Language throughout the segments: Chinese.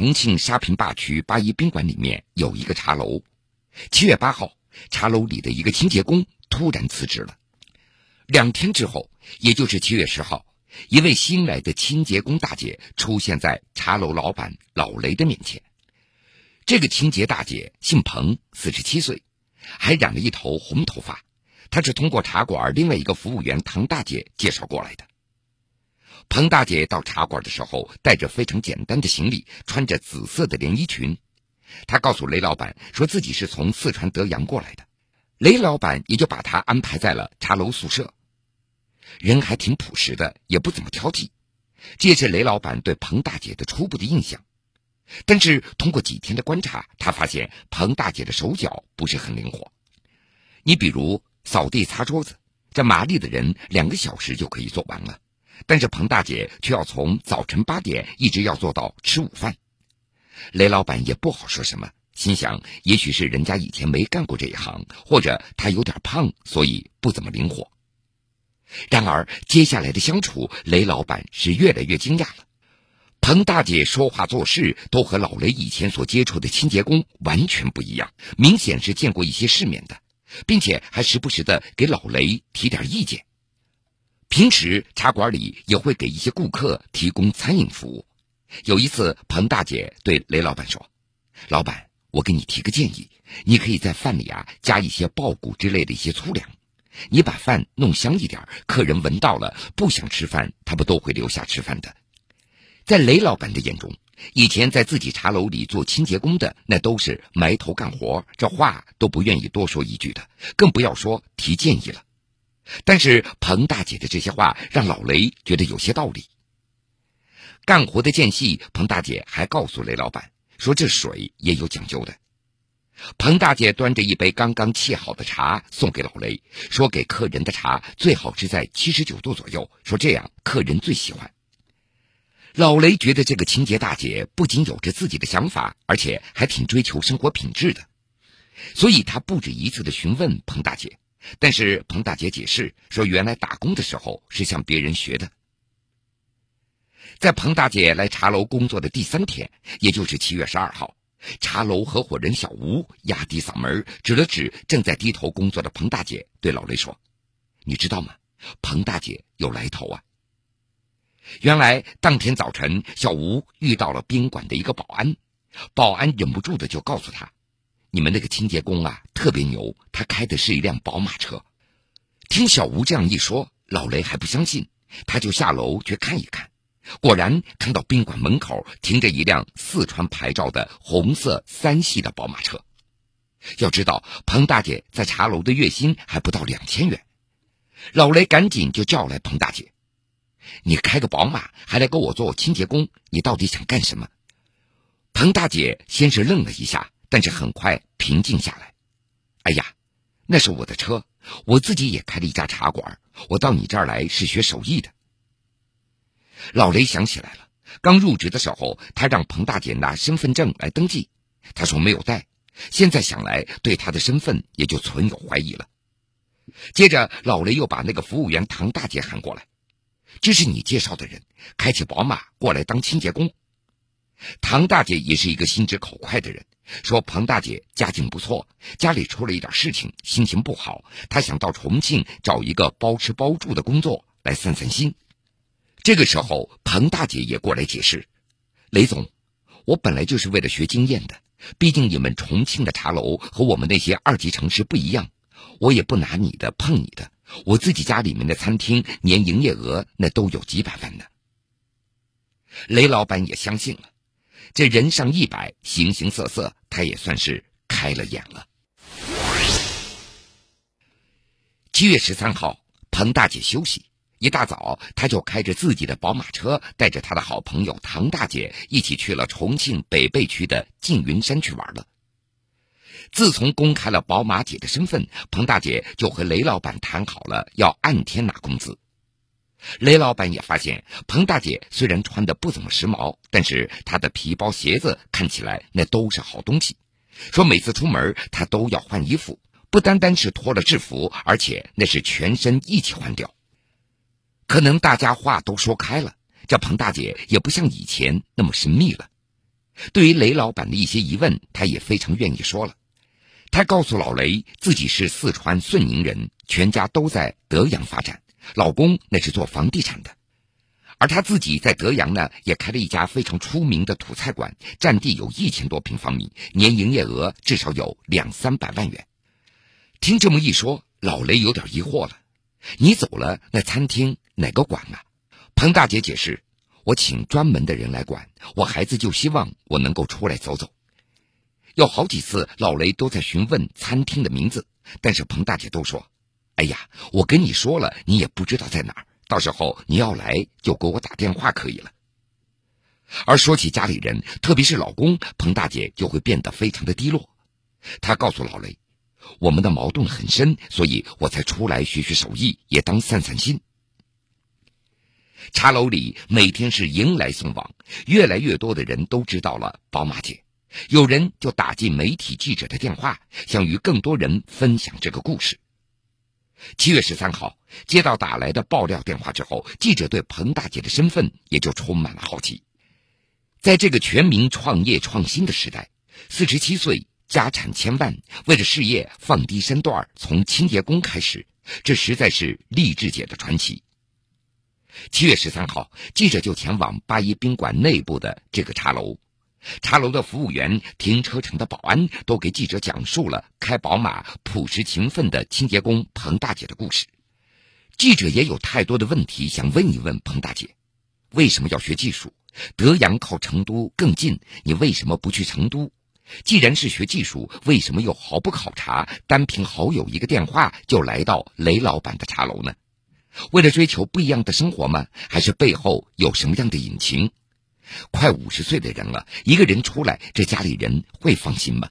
重庆沙坪坝区八一宾馆里面有一个茶楼。七月八号，茶楼里的一个清洁工突然辞职了。两天之后，也就是七月十号，一位新来的清洁工大姐出现在茶楼老板老雷的面前。这个清洁大姐姓彭，四十七岁，还染了一头红头发。她是通过茶馆另外一个服务员唐大姐介绍过来的。彭大姐到茶馆的时候，带着非常简单的行李，穿着紫色的连衣裙。她告诉雷老板，说自己是从四川德阳过来的。雷老板也就把她安排在了茶楼宿舍。人还挺朴实的，也不怎么挑剔。这是雷老板对彭大姐的初步的印象。但是通过几天的观察，他发现彭大姐的手脚不是很灵活。你比如扫地、擦桌子，这麻利的人两个小时就可以做完了。但是彭大姐却要从早晨八点一直要做到吃午饭，雷老板也不好说什么，心想也许是人家以前没干过这一行，或者他有点胖，所以不怎么灵活。然而接下来的相处，雷老板是越来越惊讶了。彭大姐说话做事都和老雷以前所接触的清洁工完全不一样，明显是见过一些世面的，并且还时不时的给老雷提点意见。平时茶馆里也会给一些顾客提供餐饮服务。有一次，彭大姐对雷老板说：“老板，我给你提个建议，你可以在饭里啊加一些爆谷之类的一些粗粮，你把饭弄香一点，客人闻到了不想吃饭，他们都会留下吃饭的。”在雷老板的眼中，以前在自己茶楼里做清洁工的那都是埋头干活，这话都不愿意多说一句的，更不要说提建议了。但是彭大姐的这些话让老雷觉得有些道理。干活的间隙，彭大姐还告诉雷老板说：“这水也有讲究的。”彭大姐端着一杯刚刚沏好的茶送给老雷，说：“给客人的茶最好是在七十九度左右，说这样客人最喜欢。”老雷觉得这个清洁大姐不仅有着自己的想法，而且还挺追求生活品质的，所以他不止一次的询问彭大姐。但是彭大姐解释说，原来打工的时候是向别人学的。在彭大姐来茶楼工作的第三天，也就是七月十二号，茶楼合伙人小吴压低嗓门指了指正在低头工作的彭大姐，对老雷说：“你知道吗？彭大姐有来头啊！”原来当天早晨，小吴遇到了宾馆的一个保安，保安忍不住的就告诉他。你们那个清洁工啊，特别牛，他开的是一辆宝马车。听小吴这样一说，老雷还不相信，他就下楼去看一看。果然看到宾馆门口停着一辆四川牌照的红色三系的宝马车。要知道，彭大姐在茶楼的月薪还不到两千元。老雷赶紧就叫来彭大姐：“你开个宝马，还来给我做清洁工，你到底想干什么？”彭大姐先是愣了一下。但是很快平静下来。哎呀，那是我的车，我自己也开了一家茶馆。我到你这儿来是学手艺的。老雷想起来了，刚入职的时候，他让彭大姐拿身份证来登记，他说没有带。现在想来，对他的身份也就存有怀疑了。接着，老雷又把那个服务员唐大姐喊过来：“这是你介绍的人，开起宝马过来当清洁工。”唐大姐也是一个心直口快的人。说彭大姐家境不错，家里出了一点事情，心情不好，她想到重庆找一个包吃包住的工作来散散心。这个时候，彭大姐也过来解释：“雷总，我本来就是为了学经验的，毕竟你们重庆的茶楼和我们那些二级城市不一样，我也不拿你的碰你的。我自己家里面的餐厅年营业额那都有几百万呢。”雷老板也相信了。这人上一百，形形色色，他也算是开了眼了。七月十三号，彭大姐休息，一大早，她就开着自己的宝马车，带着她的好朋友唐大姐一起去了重庆北碚区的缙云山去玩了。自从公开了宝马姐的身份，彭大姐就和雷老板谈好了要按天拿工资。雷老板也发现，彭大姐虽然穿的不怎么时髦，但是她的皮包、鞋子看起来那都是好东西。说每次出门她都要换衣服，不单单是脱了制服，而且那是全身一起换掉。可能大家话都说开了，这彭大姐也不像以前那么神秘了。对于雷老板的一些疑问，他也非常愿意说了。他告诉老雷，自己是四川遂宁人，全家都在德阳发展，老公那是做房地产的，而他自己在德阳呢，也开了一家非常出名的土菜馆，占地有一千多平方米，年营业额至少有两三百万元。听这么一说，老雷有点疑惑了：“你走了，那餐厅哪个管啊？”彭大姐解释：“我请专门的人来管，我孩子就希望我能够出来走走。”有好几次，老雷都在询问餐厅的名字，但是彭大姐都说：“哎呀，我跟你说了，你也不知道在哪儿。到时候你要来就给我打电话可以了。”而说起家里人，特别是老公，彭大姐就会变得非常的低落。她告诉老雷：“我们的矛盾很深，所以我才出来学学手艺，也当散散心。”茶楼里每天是迎来送往，越来越多的人都知道了宝马姐。有人就打进媒体记者的电话，想与更多人分享这个故事。七月十三号，接到打来的爆料电话之后，记者对彭大姐的身份也就充满了好奇。在这个全民创业创新的时代，四十七岁，家产千万，为了事业放低身段，从清洁工开始，这实在是励志姐的传奇。七月十三号，记者就前往八一宾馆内部的这个茶楼。茶楼的服务员、停车场的保安都给记者讲述了开宝马、朴实勤奋的清洁工彭大姐的故事。记者也有太多的问题想问一问彭大姐：为什么要学技术？德阳靠成都更近，你为什么不去成都？既然是学技术，为什么又毫不考察，单凭好友一个电话就来到雷老板的茶楼呢？为了追求不一样的生活吗？还是背后有什么样的隐情？快五十岁的人了，一个人出来，这家里人会放心吗？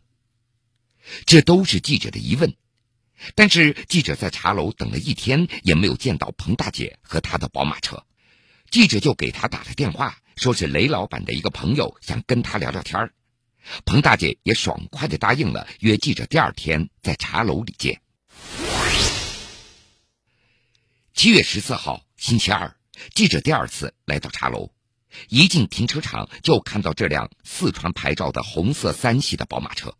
这都是记者的疑问。但是记者在茶楼等了一天，也没有见到彭大姐和她的宝马车。记者就给他打了电话，说是雷老板的一个朋友想跟他聊聊天彭大姐也爽快的答应了，约记者第二天在茶楼里见。七月十四号，星期二，记者第二次来到茶楼。一进停车场，就看到这辆四川牌照的红色三系的宝马车。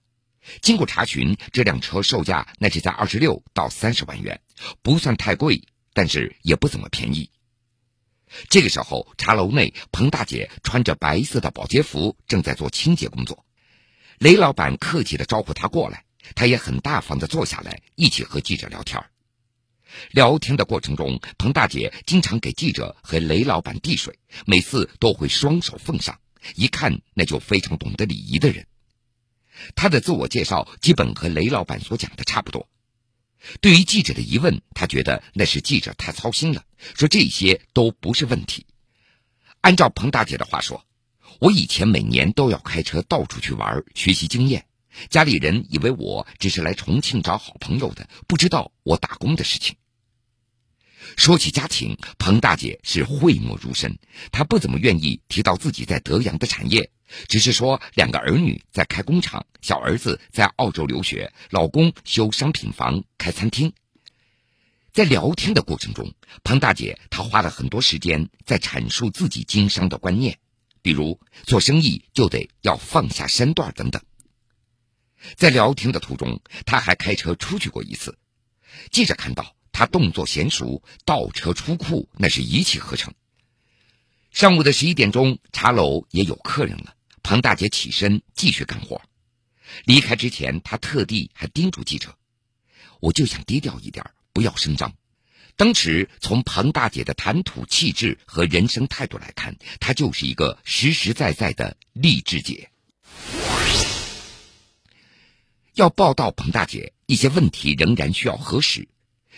经过查询，这辆车售价那是在二十六到三十万元，不算太贵，但是也不怎么便宜。这个时候，茶楼内，彭大姐穿着白色的保洁服，正在做清洁工作。雷老板客气的招呼她过来，她也很大方的坐下来，一起和记者聊天。聊天的过程中，彭大姐经常给记者和雷老板递水，每次都会双手奉上，一看那就非常懂得礼仪的人。她的自我介绍基本和雷老板所讲的差不多。对于记者的疑问，她觉得那是记者太操心了，说这些都不是问题。按照彭大姐的话说，我以前每年都要开车到处去玩，学习经验。家里人以为我只是来重庆找好朋友的，不知道我打工的事情。说起家庭，彭大姐是讳莫如深，她不怎么愿意提到自己在德阳的产业，只是说两个儿女在开工厂，小儿子在澳洲留学，老公修商品房、开餐厅。在聊天的过程中，彭大姐她花了很多时间在阐述自己经商的观念，比如做生意就得要放下身段等等。在聊天的途中，他还开车出去过一次。记者看到他动作娴熟，倒车出库那是一气呵成。上午的十一点钟，茶楼也有客人了。彭大姐起身继续干活。离开之前，她特地还叮嘱记者：“我就想低调一点，不要声张。”当时从彭大姐的谈吐气质和人生态度来看，她就是一个实实在在的励志姐。要报道彭大姐，一些问题仍然需要核实。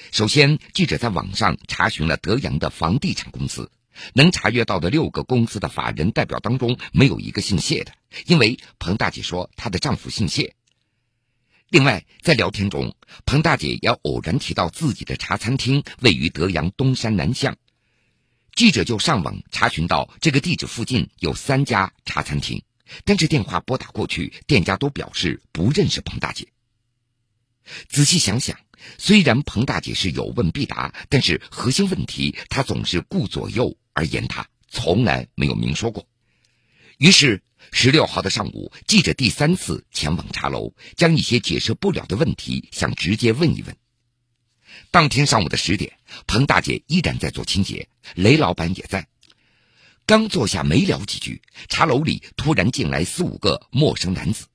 首先，记者在网上查询了德阳的房地产公司，能查阅到的六个公司的法人代表当中，没有一个姓谢的，因为彭大姐说她的丈夫姓谢。另外，在聊天中，彭大姐也偶然提到自己的茶餐厅位于德阳东山南巷，记者就上网查询到这个地址附近有三家茶餐厅。但是电话拨打过去，店家都表示不认识彭大姐。仔细想想，虽然彭大姐是有问必答，但是核心问题她总是顾左右而言他，从来没有明说过。于是十六号的上午，记者第三次前往茶楼，将一些解释不了的问题想直接问一问。当天上午的十点，彭大姐依然在做清洁，雷老板也在。刚坐下没聊几句，茶楼里突然进来四五个陌生男子，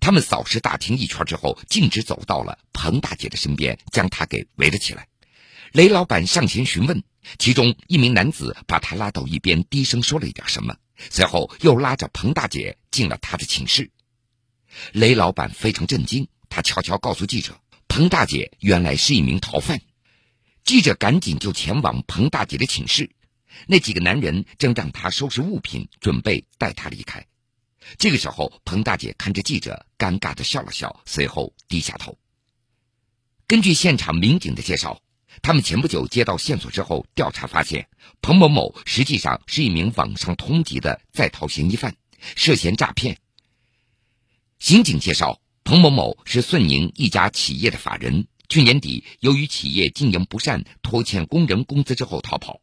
他们扫视大厅一圈之后，径直走到了彭大姐的身边，将她给围了起来。雷老板上前询问，其中一名男子把他拉到一边，低声说了一点什么，随后又拉着彭大姐进了他的寝室。雷老板非常震惊，他悄悄告诉记者，彭大姐原来是一名逃犯。记者赶紧就前往彭大姐的寝室，那几个男人正让他收拾物品，准备带他离开。这个时候，彭大姐看着记者，尴尬的笑了笑，随后低下头。根据现场民警的介绍。他们前不久接到线索之后，调查发现，彭某某实际上是一名网上通缉的在逃嫌疑犯，涉嫌诈骗。刑警介绍，彭某某是顺宁一家企业的法人，去年底由于企业经营不善，拖欠工人工资之后逃跑，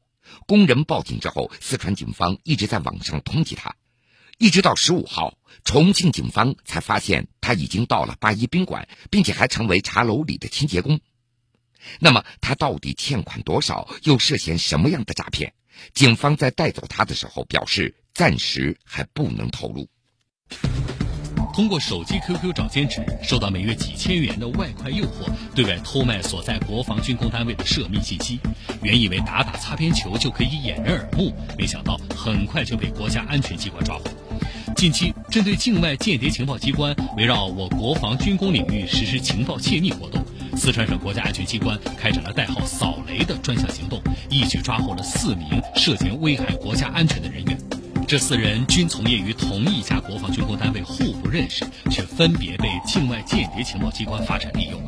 工人报警之后，四川警方一直在网上通缉他，一直到十五号，重庆警方才发现他已经到了八一宾馆，并且还成为茶楼里的清洁工。那么他到底欠款多少？又涉嫌什么样的诈骗？警方在带走他的时候表示，暂时还不能透露。通过手机 QQ 找兼职，受到每月几千元的外快诱惑，对外偷卖所在国防军工单位的涉密信息。原以为打打擦边球就可以掩人耳目，没想到很快就被国家安全机关抓获。近期，针对境外间谍情报机关围绕我国防军工领域实施情报窃密活动。四川省国家安全机关开展了代号“扫雷”的专项行动，一举抓获了四名涉嫌危害国家安全的人员。这四人均从业于同一家国防军工单位，互不认识，却分别被境外间谍情报机关发展利用。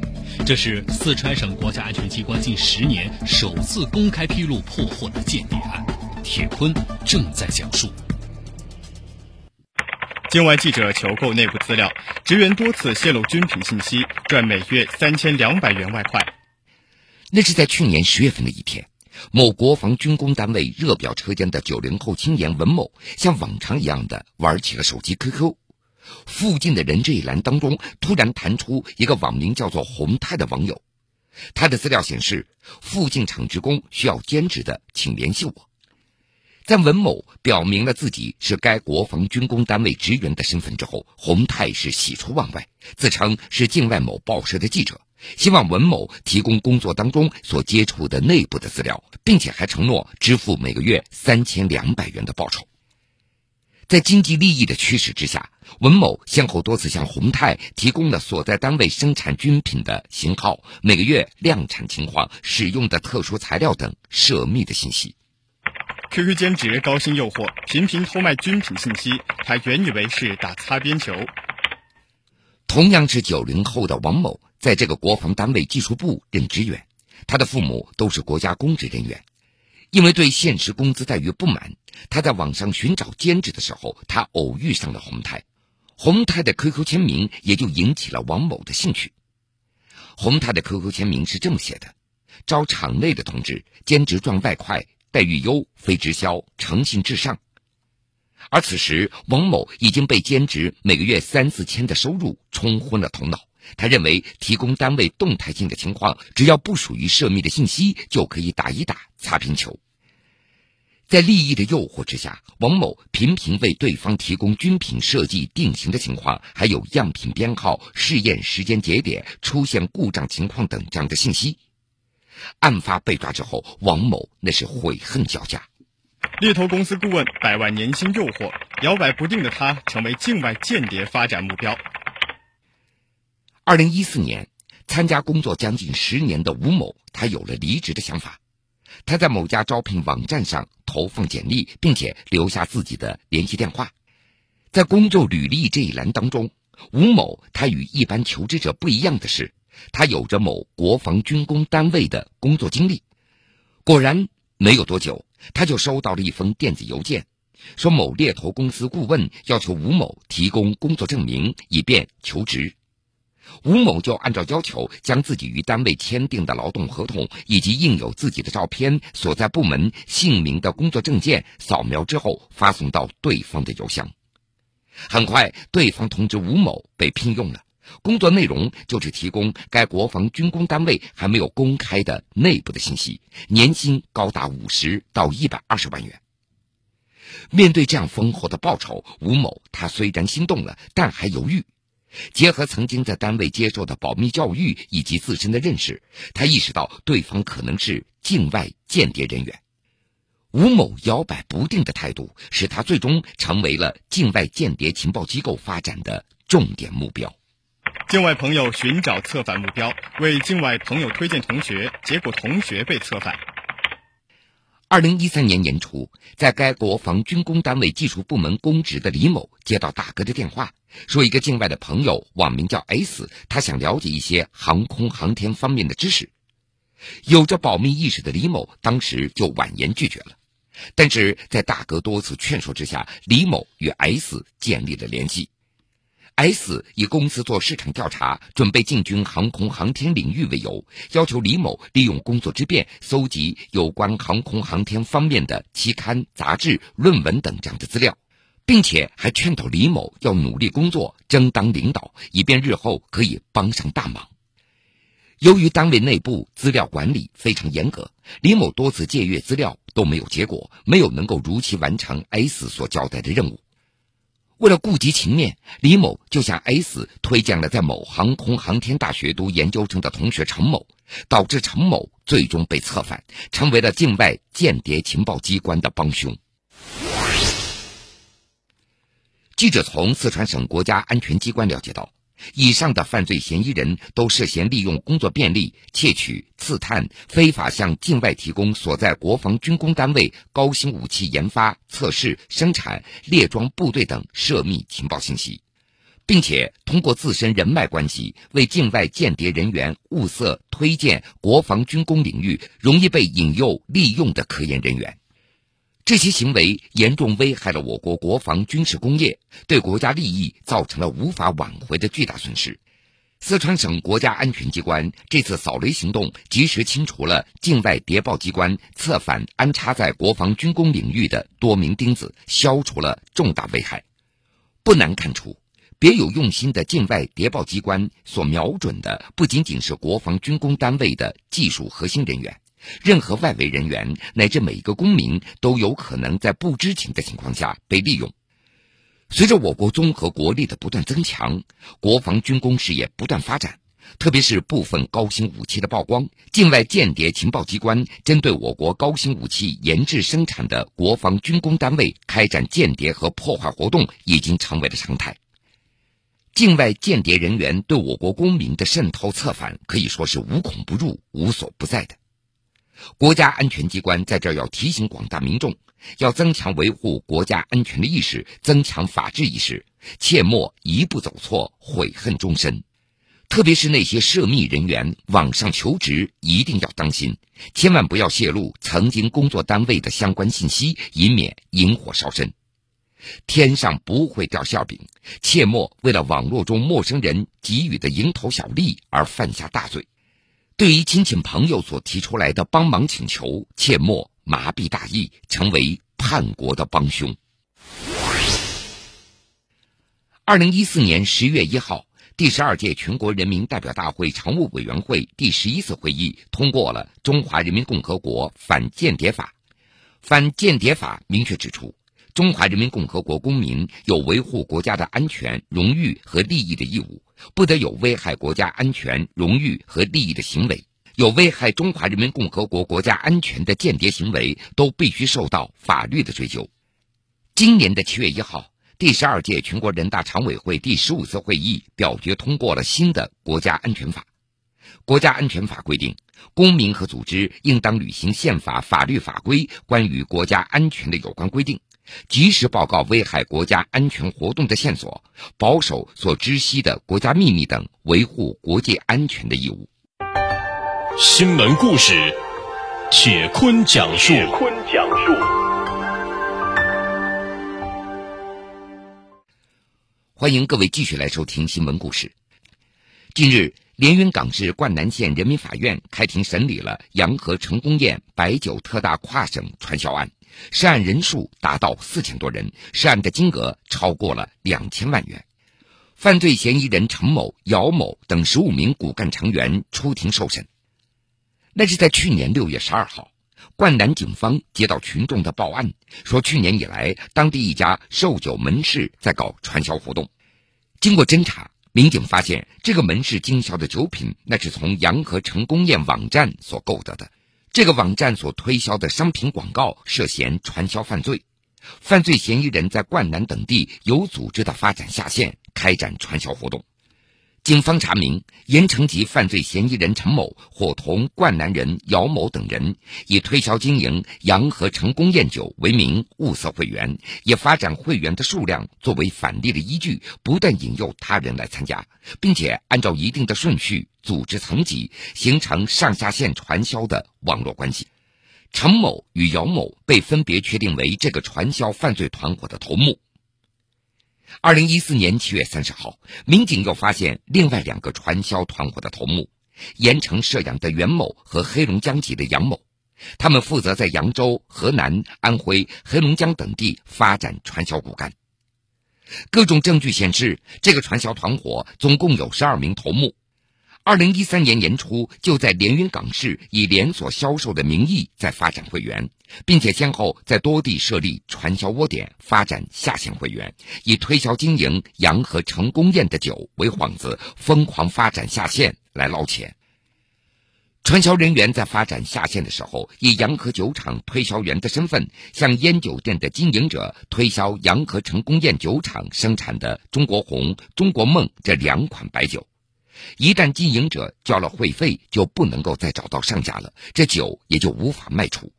这是四川省国家安全机关近十年首次公开披露破获的间谍案。铁坤正在讲述。境外记者求购内部资料，职员多次泄露军品信息，赚每月三千两百元外快。那是在去年十月份的一天，某国防军工单位热表车间的九零后青年文某，像往常一样的玩起了手机 QQ。附近的人这一栏当中，突然弹出一个网名叫做“红泰”的网友，他的资料显示，附近厂职工需要兼职的，请联系我。在文某表明了自己是该国防军工单位职员的身份之后，洪泰是喜出望外，自称是境外某报社的记者，希望文某提供工作当中所接触的内部的资料，并且还承诺支付每个月三千两百元的报酬。在经济利益的驱使之下，文某先后多次向洪泰提供了所在单位生产军品的型号、每个月量产情况、使用的特殊材料等涉密的信息。QQ 兼职高薪诱惑，频频偷卖军品信息，他原以为是打擦边球。同样是九零后的王某，在这个国防单位技术部任职员，他的父母都是国家公职人员。因为对现实工资待遇不满，他在网上寻找兼职的时候，他偶遇上了洪泰，洪泰的 QQ 签名也就引起了王某的兴趣。洪泰的 QQ 签名是这么写的：“招厂内的同志，兼职赚外快。”待遇优，非直销，诚信至上。而此时，王某已经被兼职每个月三四千的收入冲昏了头脑。他认为，提供单位动态性的情况，只要不属于涉密的信息，就可以打一打擦边球。在利益的诱惑之下，王某频频为对方提供军品设计定型的情况，还有样品编号、试验时间节点、出现故障情况等这样的信息。案发被抓之后，王某那是悔恨交加。猎头公司顾问，百万年薪诱惑，摇摆不定的他成为境外间谍发展目标。二零一四年，参加工作将近十年的吴某，他有了离职的想法。他在某家招聘网站上投放简历，并且留下自己的联系电话。在工作履历这一栏当中，吴某他与一般求职者不一样的是。他有着某国防军工单位的工作经历，果然没有多久，他就收到了一封电子邮件，说某猎头公司顾问要求吴某提供工作证明，以便求职。吴某就按照要求，将自己与单位签订的劳动合同以及印有自己的照片、所在部门姓名的工作证件扫描之后，发送到对方的邮箱。很快，对方通知吴某被聘用了，工作内容就是提供该国防军工单位还没有公开的内部的信息，年薪高达五十到一百二十万元。面对这样丰厚的报酬，吴某他虽然心动了，但还犹豫。结合曾经在单位接受的保密教育以及自身的认识，他意识到对方可能是境外间谍人员。吴某摇摆不定的态度，使他最终成为了境外间谍情报机构发展的重点目标。境外朋友寻找策反目标，为境外朋友推荐同学，结果同学被策反。二零一三年年初，在该国防军工单位技术部门公职的李某接到大哥的电话，说一个境外的朋友网名叫 S，他想了解一些航空航天方面的知识。有着保密意识的李某当时就婉言拒绝了。但是在大哥多次劝说之下，李某与 S 建立了联系。S 以公司做市场调查、准备进军航空航天领域为由，要求李某利用工作之便搜集有关航空航天方面的期刊、杂志、论文等这样的资料，并且还劝导李某要努力工作，争当领导，以便日后可以帮上大忙。由于单位内部资料管理非常严格，李某多次借阅资料都没有结果，没有能够如期完成 S 所交代的任务。为了顾及情面，李某就向 S 推荐了在某航空航天大学读研究生的同学陈某，导致陈某最终被策反，成为了境外间谍情报机关的帮凶。记者从四川省国家安全机关了解到。以上的犯罪嫌疑人都涉嫌利用工作便利窃取、刺探、非法向境外提供所在国防军工单位高新武器研发、测试、生产、列装部队等涉密情报信息，并且通过自身人脉关系为境外间谍人员物色、推荐国防军工领域容易被引诱利用的科研人员。这些行为严重危害了我国国防军事工业，对国家利益造成了无法挽回的巨大损失。四川省国家安全机关这次扫雷行动，及时清除了境外谍报机关策反安插在国防军工领域的多名钉子，消除了重大危害。不难看出，别有用心的境外谍报机关所瞄准的，不仅仅是国防军工单位的技术核心人员。任何外围人员乃至每一个公民都有可能在不知情的情况下被利用。随着我国综合国力的不断增强，国防军工事业不断发展，特别是部分高新武器的曝光，境外间谍情报机关针对我国高新武器研制生产的国防军工单位开展间谍和破坏活动，已经成为了常态。境外间谍人员对我国公民的渗透策反，可以说是无孔不入、无所不在的。国家安全机关在这儿要提醒广大民众，要增强维护国家安全的意识，增强法治意识，切莫一步走错，悔恨终身。特别是那些涉密人员网上求职，一定要当心，千万不要泄露曾经工作单位的相关信息，以免引火烧身。天上不会掉馅饼，切莫为了网络中陌生人给予的蝇头小利而犯下大罪。对于亲戚朋友所提出来的帮忙请求，切莫麻痹大意，成为叛国的帮凶。二零一四年十月一号，第十二届全国人民代表大会常务委员会第十一次会议通过了《中华人民共和国反间谍法》。反间谍法明确指出，中华人民共和国公民有维护国家的安全、荣誉和利益的义务。不得有危害国家安全、荣誉和利益的行为，有危害中华人民共和国国家安全的间谍行为，都必须受到法律的追究。今年的七月一号，第十二届全国人大常委会第十五次会议表决通过了新的国家安全法。国家安全法规定，公民和组织应当履行宪法、法律法规关于国家安全的有关规定。及时报告危害国家安全活动的线索，保守所知悉的国家秘密等维护国际安全的义务。新闻故事，铁坤讲述。铁坤讲述。欢迎各位继续来收听新闻故事。近日，连云港市灌南县人民法院开庭审理了洋河成功宴白酒特大跨省传销案。涉案人数达到四千多人，涉案的金额超过了两千万元。犯罪嫌疑人陈某、姚某等十五名骨干成员出庭受审。那是在去年六月十二号，灌南警方接到群众的报案，说去年以来，当地一家售酒门市在搞传销活动。经过侦查，民警发现这个门市经销的酒品，那是从洋河成功宴网站所购得的。这个网站所推销的商品广告涉嫌传销犯罪，犯罪嫌疑人在灌南等地有组织的发展下线，开展传销活动。警方查明，盐城籍犯罪嫌疑人陈某伙同灌南人姚某等人，以推销经营洋河成功宴酒为名物色会员，以发展会员的数量作为返利的依据，不断引诱他人来参加，并且按照一定的顺序组织层级，形成上下线传销的网络关系。陈某与姚某被分别确定为这个传销犯罪团伙的头目。二零一四年七月三十号，民警又发现另外两个传销团伙的头目：盐城射阳的袁某和黑龙江籍的杨某。他们负责在扬州、河南、安徽、黑龙江等地发展传销骨干。各种证据显示，这个传销团伙总共有十二名头目。二零一三年年初，就在连云港市以连锁销售的名义在发展会员，并且先后在多地设立传销窝点，发展下线会员，以推销经营洋河成功宴的酒为幌子，疯狂发展下线来捞钱。传销人员在发展下线的时候，以洋河酒厂推销员的身份，向烟酒店的经营者推销洋河成功宴酒厂生产的中国红、中国梦这两款白酒。一旦经营者交了会费，就不能够再找到上家了，这酒也就无法卖出。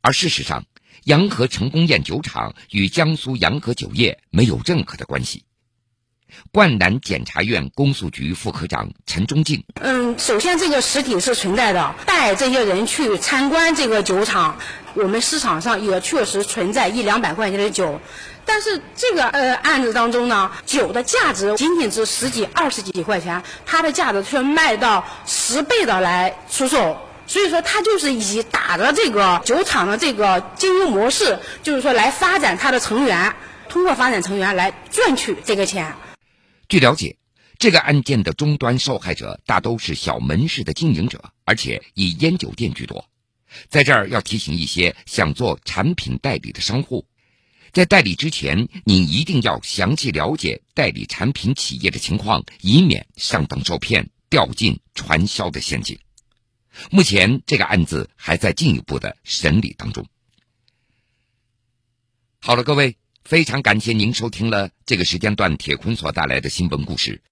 而事实上，洋河成功宴酒厂与江苏洋河酒业没有任何的关系。灌南检察院公诉局副科长陈忠进：嗯，首先这个实体是存在的，带这些人去参观这个酒厂，我们市场上也确实存在一两百块钱的酒。但是这个呃案子当中呢，酒的价值仅仅是十几、二十几块钱，它的价值却卖到十倍的来出售。所以说，它就是以打着这个酒厂的这个经营模式，就是说来发展它的成员，通过发展成员来赚取这个钱。据了解，这个案件的终端受害者大都是小门市的经营者，而且以烟酒店居多。在这儿要提醒一些想做产品代理的商户。在代理之前，你一定要详细了解代理产品企业的情况，以免上当受骗，掉进传销的陷阱。目前，这个案子还在进一步的审理当中。好了，各位，非常感谢您收听了这个时间段铁坤所带来的新闻故事。